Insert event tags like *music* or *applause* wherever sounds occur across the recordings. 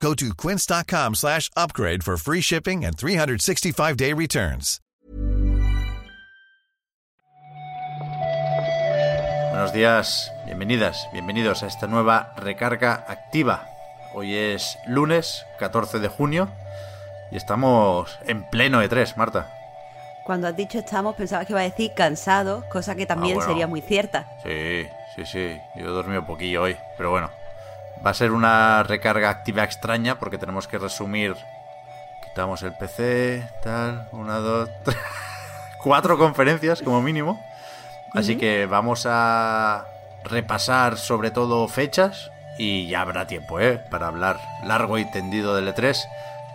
Go to quince.com slash upgrade for free shipping and 365-day returns. Buenos días, bienvenidas, bienvenidos a esta nueva recarga activa. Hoy es lunes 14 de junio y estamos en pleno E3, Marta. Cuando has dicho estamos, pensaba que iba a decir cansado, cosa que también Ah, bueno. sería muy cierta. Sí, sí, sí, yo he dormido poquillo hoy, pero bueno. Va a ser una recarga activa extraña porque tenemos que resumir. Quitamos el PC, tal, una, dos, tres, *laughs* cuatro conferencias como mínimo. Así que vamos a repasar sobre todo fechas y ya habrá tiempo, ¿eh? Para hablar largo y tendido del E3,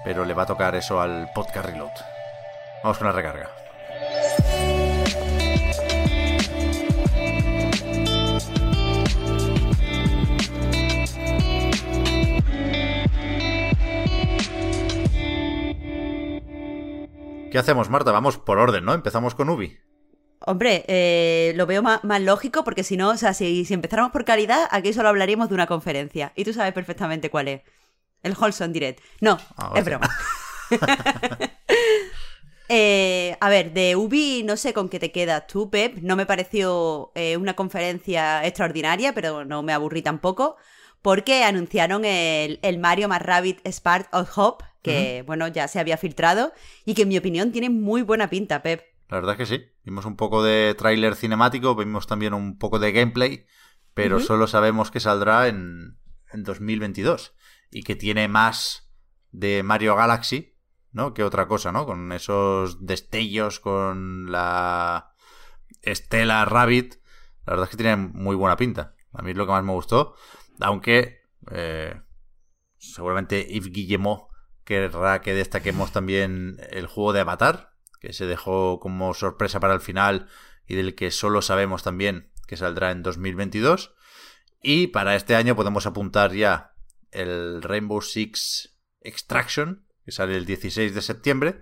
pero le va a tocar eso al podcast Reload. Vamos con la recarga. ¿Qué hacemos, Marta? Vamos por orden, ¿no? Empezamos con Ubi. Hombre, eh, lo veo más, más lógico porque si no, o sea, si, si empezáramos por calidad, aquí solo hablaríamos de una conferencia. Y tú sabes perfectamente cuál es. El Holson Direct. No, Ah, es broma. *laughs* Eh, a ver, de Ubi no sé con qué te quedas tú, Pep. No me pareció eh, una conferencia extraordinaria, pero no me aburrí tampoco. Porque anunciaron el, el Mario más Rabbit Spark of Hope, que bueno, ya se había filtrado, y que en mi opinión tiene muy buena pinta, Pep. La verdad es que sí. Vimos un poco de tráiler cinemático, vimos también un poco de gameplay, pero solo sabemos que saldrá en, en 2022 y que tiene más de Mario Galaxy, ¿no? Que otra cosa, ¿no? Con esos destellos, con la Estela Rabbit. La verdad es que tiene muy buena pinta. A mí es lo que más me gustó. Aunque eh, seguramente Yves Guillemot querrá que destaquemos también el juego de Avatar, que se dejó como sorpresa para el final y del que solo sabemos también que saldrá en 2022. Y para este año podemos apuntar ya el Rainbow Six Extraction, que sale el 16 de septiembre,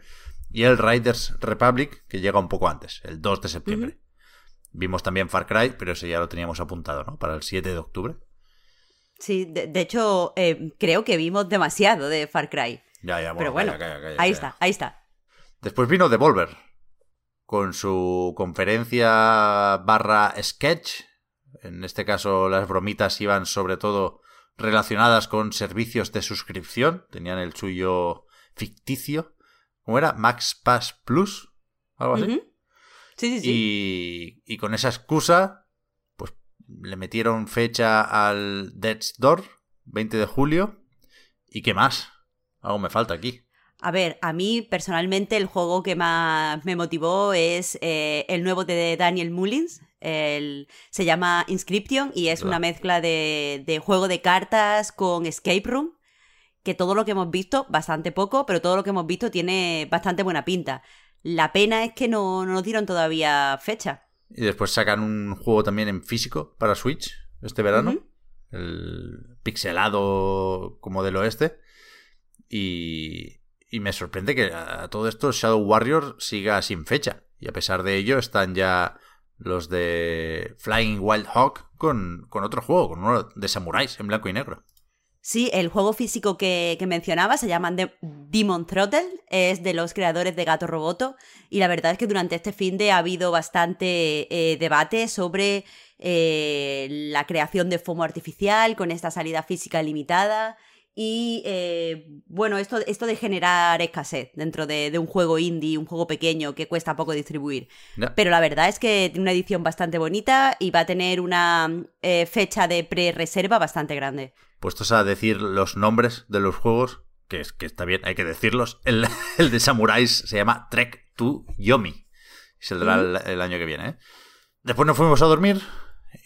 y el Riders Republic, que llega un poco antes, el 2 de septiembre. Vimos también Far Cry, pero ese ya lo teníamos apuntado, ¿no? Para el 7 de octubre. Sí, de, de hecho, eh, creo que vimos demasiado de Far Cry. Ya, ya, bueno, pero bueno, calla, calla, calla, ahí está, ahí está. Después vino Devolver con su conferencia barra sketch. En este caso las bromitas iban sobre todo relacionadas con servicios de suscripción. Tenían el suyo ficticio. ¿Cómo era? Max Pass Plus. Algo así. Sí, sí, sí. y, y con esa excusa, pues le metieron fecha al Death's Door, 20 de julio. ¿Y qué más? Algo me falta aquí. A ver, a mí personalmente el juego que más me motivó es eh, el nuevo de Daniel Mullins. El- se llama Inscription y es una mezcla de, de juego de cartas con escape room. Que todo lo que hemos visto, bastante poco, pero todo lo que hemos visto tiene bastante buena pinta. La pena es que no, no nos dieron todavía fecha. Y después sacan un juego también en físico para Switch este verano. El pixelado como del oeste. Y, y me sorprende que a todo esto Shadow Warrior siga sin fecha. Y a pesar de ello están ya los de Flying Wild Hawk con, con otro juego, con uno de samuráis en blanco y negro. Sí, el juego físico que, mencionaba se llama De- Demon Throttle, es de los creadores de Gato Roboto y la verdad es que durante este fin de ha habido bastante eh, debate sobre eh, la creación de FOMO artificial con esta salida física limitada y eh, bueno, esto, esto de generar escasez dentro de, de un juego indie, un juego pequeño que cuesta poco distribuir. Pero la verdad es que tiene una edición bastante bonita y va a tener una eh, fecha de pre-reserva bastante grande. Puestos a decir los nombres de los juegos, que, es, que está bien, hay que decirlos. El, *laughs* el de samuráis se llama Trek to Yomi. Saldrá el, el año que viene. ¿eh? Después nos fuimos a dormir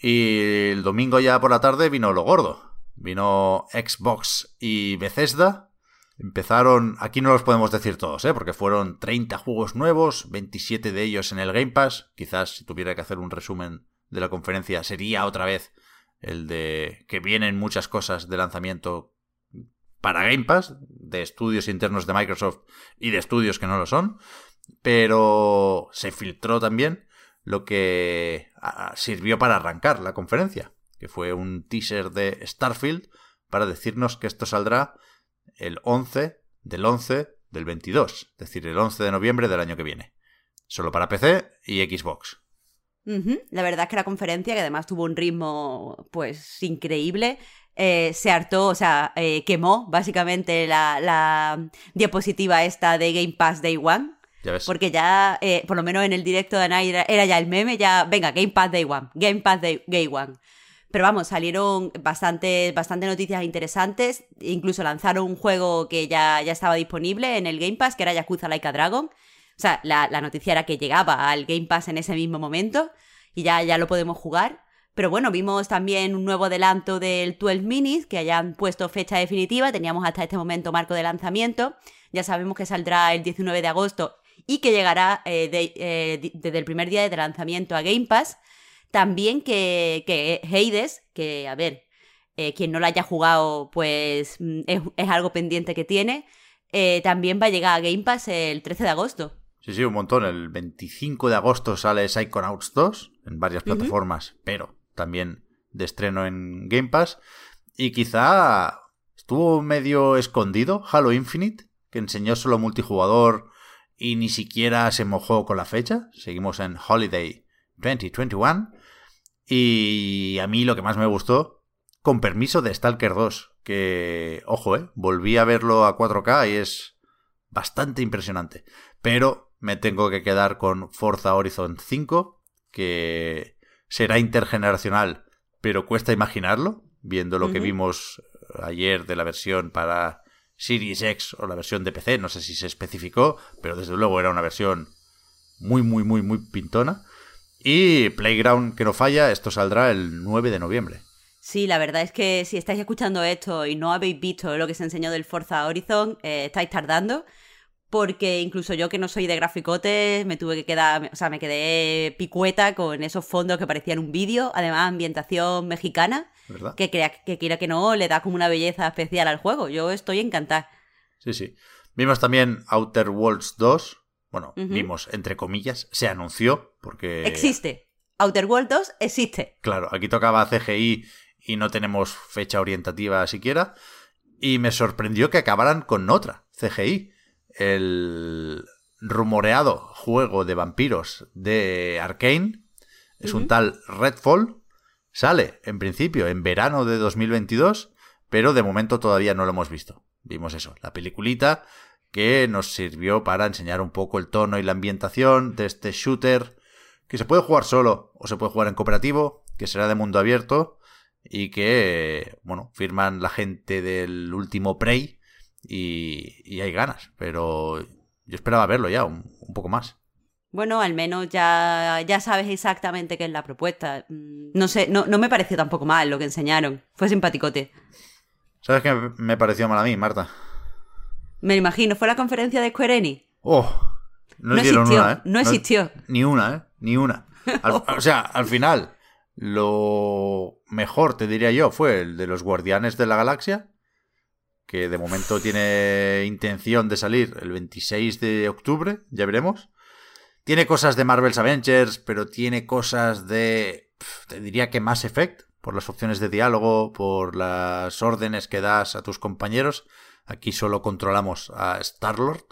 y el domingo ya por la tarde vino lo gordo. Vino Xbox y Bethesda Empezaron, aquí no los podemos decir todos, ¿eh? porque fueron 30 juegos nuevos, 27 de ellos en el Game Pass. Quizás si tuviera que hacer un resumen de la conferencia sería otra vez el de que vienen muchas cosas de lanzamiento para Game Pass, de estudios internos de Microsoft y de estudios que no lo son, pero se filtró también lo que sirvió para arrancar la conferencia, que fue un teaser de Starfield para decirnos que esto saldrá el 11 del 11 del 22, es decir, el 11 de noviembre del año que viene. Solo para PC y Xbox. La verdad es que la conferencia, que además tuvo un ritmo pues increíble, eh, se hartó, o sea, eh, quemó básicamente la, diapositiva esta de Game Pass Day One. Porque ya, eh, por lo menos en el directo de Ana era, ya el meme, ya, venga, Game Pass Day One, Game Pass Day, One. Pero vamos, salieron bastante, bastante noticias interesantes. Incluso lanzaron un juego que ya, ya estaba disponible en el Game Pass, que era Yakuza Like a Dragon. O sea, la, noticia era que llegaba al Game Pass en ese mismo momento y ya, ya lo podemos jugar. Pero bueno, vimos también un nuevo adelanto del 12 Minis, que hayan puesto fecha definitiva. Teníamos hasta este momento marco de lanzamiento. Ya sabemos que saldrá el 19 de agosto y que llegará eh, eh, desde el primer día de lanzamiento a Game Pass. También que, que Hades, que a ver, eh, quien no lo haya jugado, pues mm, es, es algo pendiente que tiene. también va a llegar a Game Pass el 13 de agosto. Sí, sí, un montón. El 25 de agosto sale Psychonauts 2 en varias plataformas, pero también de estreno en Game Pass. Y quizá estuvo medio escondido Halo Infinite, que enseñó solo multijugador y ni siquiera se mojó con la fecha. Seguimos en Holiday 2021. Y a mí lo que más me gustó, con permiso de Stalker 2, que, ojo, eh, volví a verlo a 4K y es bastante impresionante. Pero me tengo que quedar con Forza Horizon 5, que será intergeneracional, pero cuesta imaginarlo, viendo lo que vimos ayer de la versión para Series X o la versión de PC, no sé si se especificó, pero desde luego era una versión muy, muy, muy, muy pintona. Y Playground que no falla, esto saldrá el 9 de noviembre. Sí, la verdad es que si estáis escuchando esto y no habéis visto lo que se enseñó del Forza Horizon, eh, estáis tardando porque incluso yo que no soy de graficotes me tuve que quedar, o sea, me quedé picueta con esos fondos que parecían un vídeo, además ambientación mexicana, ¿verdad? que crea, que quiera que no, le da como una belleza especial al juego. Yo estoy encantada. Sí, sí. Vimos también Outer Worlds 2, bueno, vimos entre comillas, se anunció porque... Existe. Outer Worlds 2 existe. Claro, aquí tocaba CGI y no tenemos fecha orientativa siquiera. Y me sorprendió que acabaran con otra CGI el rumoreado juego de vampiros de Arkane. Es un tal Redfall. Sale, en principio, en verano de 2022, pero de momento todavía no lo hemos visto. Vimos eso, la peliculita que nos sirvió para enseñar un poco el tono y la ambientación de este shooter que se puede jugar solo o se puede jugar en cooperativo, que será de mundo abierto y que, bueno, firman la gente del último Prey y, hay ganas, pero yo esperaba verlo ya un, poco más. Bueno, al menos ya, ya sabes exactamente qué es la propuesta. Mm, no sé, no, no me pareció tampoco mal lo que enseñaron. Fue simpaticote. ¿Sabes qué me pareció mal a mí, Marta? Me imagino, fue la conferencia de Square Enix. Oh, no, existió, ¿eh? No existió. ni una, ¿eh? Ni una. *laughs* o sea, al final, lo mejor, te diría yo, fue el de los Guardianes de la Galaxia que de momento tiene intención de salir el 26 de octubre, ya veremos. Tiene cosas de Marvel's Avengers, pero tiene cosas de, te diría que Mass Effect, por las opciones de diálogo, por las órdenes que das a tus compañeros. Aquí solo controlamos a Star-Lord,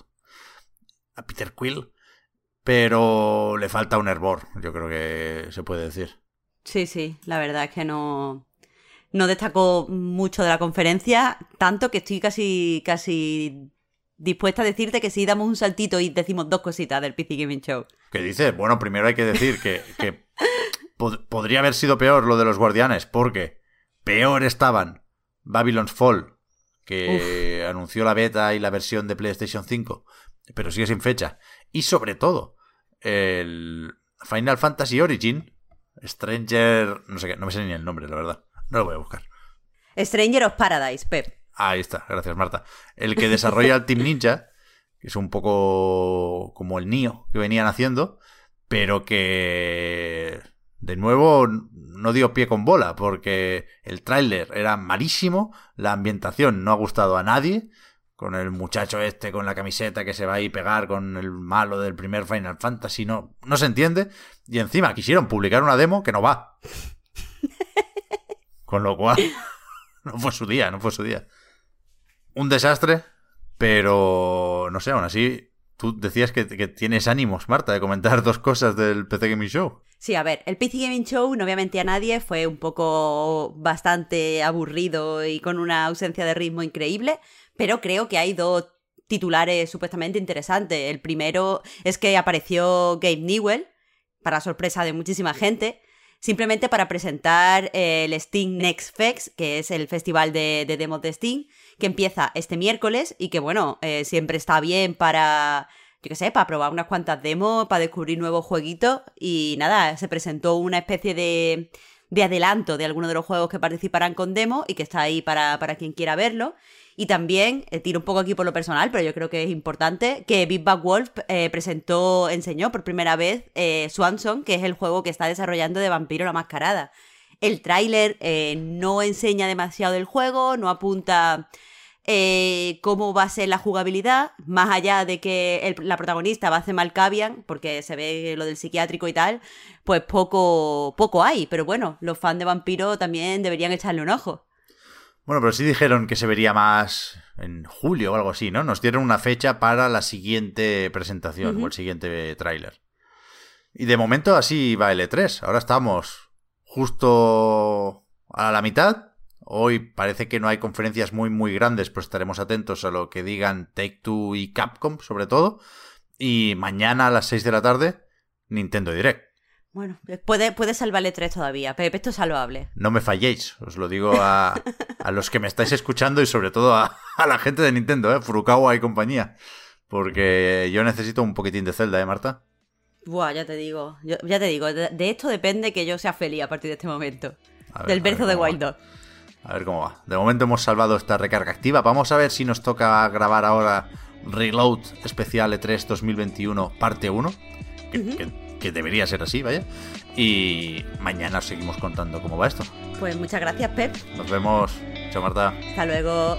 a Peter Quill, pero le falta un hervor, yo creo que se puede decir. Sí, sí, la verdad es que no, no destacó mucho de la conferencia, tanto que estoy casi, casi dispuesta a decirte que si damos un saltito y decimos dos cositas del PC Gaming Show. ¿Qué dices? Bueno, primero hay que decir que, podría haber sido peor lo de los guardianes, porque peor estaban Babylon's Fall, que anunció la beta y la versión de PlayStation 5, pero sigue sin fecha. Y sobre todo, el Final Fantasy Origin, Stranger... no sé qué, no me sé ni el nombre, la verdad. No lo voy a buscar. Stranger of Paradise, Pep. Ahí está, gracias Marta. El que desarrolla el Team Ninja, que es un poco como el Nio que venían haciendo, pero que de nuevo no dio pie con bola, porque el tráiler era malísimo, la ambientación no ha gustado a nadie, con el muchacho este con la camiseta que se va a ir pegar con el malo del primer Final Fantasy, no, no se entiende, y encima quisieron publicar una demo que no va. *laughs* Con lo cual, *laughs* no fue su día, no fue su día. Un desastre, pero no sé, aún así Tú decías que, tienes ánimos, Marta, de comentar dos cosas del PC Gaming Show. Sí, a ver, el PC Gaming Show no obviamente a nadie, fue un poco bastante aburrido y con una ausencia de ritmo increíble, pero creo que hay dos titulares supuestamente interesantes. El primero es que apareció Gabe Newell, para sorpresa de muchísima gente, simplemente para presentar el Steam Next Fest, que es el festival de, demos de Steam, que empieza este miércoles y que, bueno, eh, siempre está bien para, yo qué sé, para probar unas cuantas demos, para descubrir nuevos jueguitos. Y nada, se presentó una especie de, de adelanto de algunos de los juegos que participarán con demo y que está ahí para, para quien quiera verlo. Y también, eh, tiro un poco aquí por lo personal, pero yo creo que es importante, que Big Bad Wolf eh, presentó, enseñó por primera vez eh, Swanson, que es el juego que está desarrollando de Vampiro la Mascarada. El tráiler no enseña demasiado del juego, no apunta cómo va a ser la jugabilidad, más allá de que la protagonista va a hacer Malkavian, porque se ve lo del psiquiátrico y tal, pues poco, poco hay. Pero bueno, los fans de Vampiro también deberían echarle un ojo. Bueno, pero sí dijeron que se vería más en julio o algo así, ¿no? Nos dieron una fecha para la siguiente presentación o el siguiente tráiler. Y de momento así va el E3. Ahora estamos justo a la mitad. Hoy parece que no hay conferencias muy muy grandes, pues estaremos atentos a lo que digan Take Two y Capcom sobre todo. Y mañana a las 6 de la tarde, Nintendo Direct. Bueno, puede, puede salvarle tres todavía. Pepe, esto es salvable. No me falléis, os lo digo a, los que me estáis escuchando y sobre todo a, la gente de Nintendo, ¿eh? Furukawa y compañía. Porque yo necesito un poquitín de Zelda, ¿eh, Marta? Buah, ya te digo. ya te digo, de, esto depende que yo sea feliz a partir de este momento. del verso de Wild Dog. A ver cómo va. De momento hemos salvado esta recarga activa. Vamos a ver si nos toca grabar ahora Reload Especial E3 2021 parte 1 que debería ser así, vaya. Y mañana seguimos contando cómo va esto. Pues muchas gracias, Pep. Nos vemos. Chao, Marta. Hasta luego.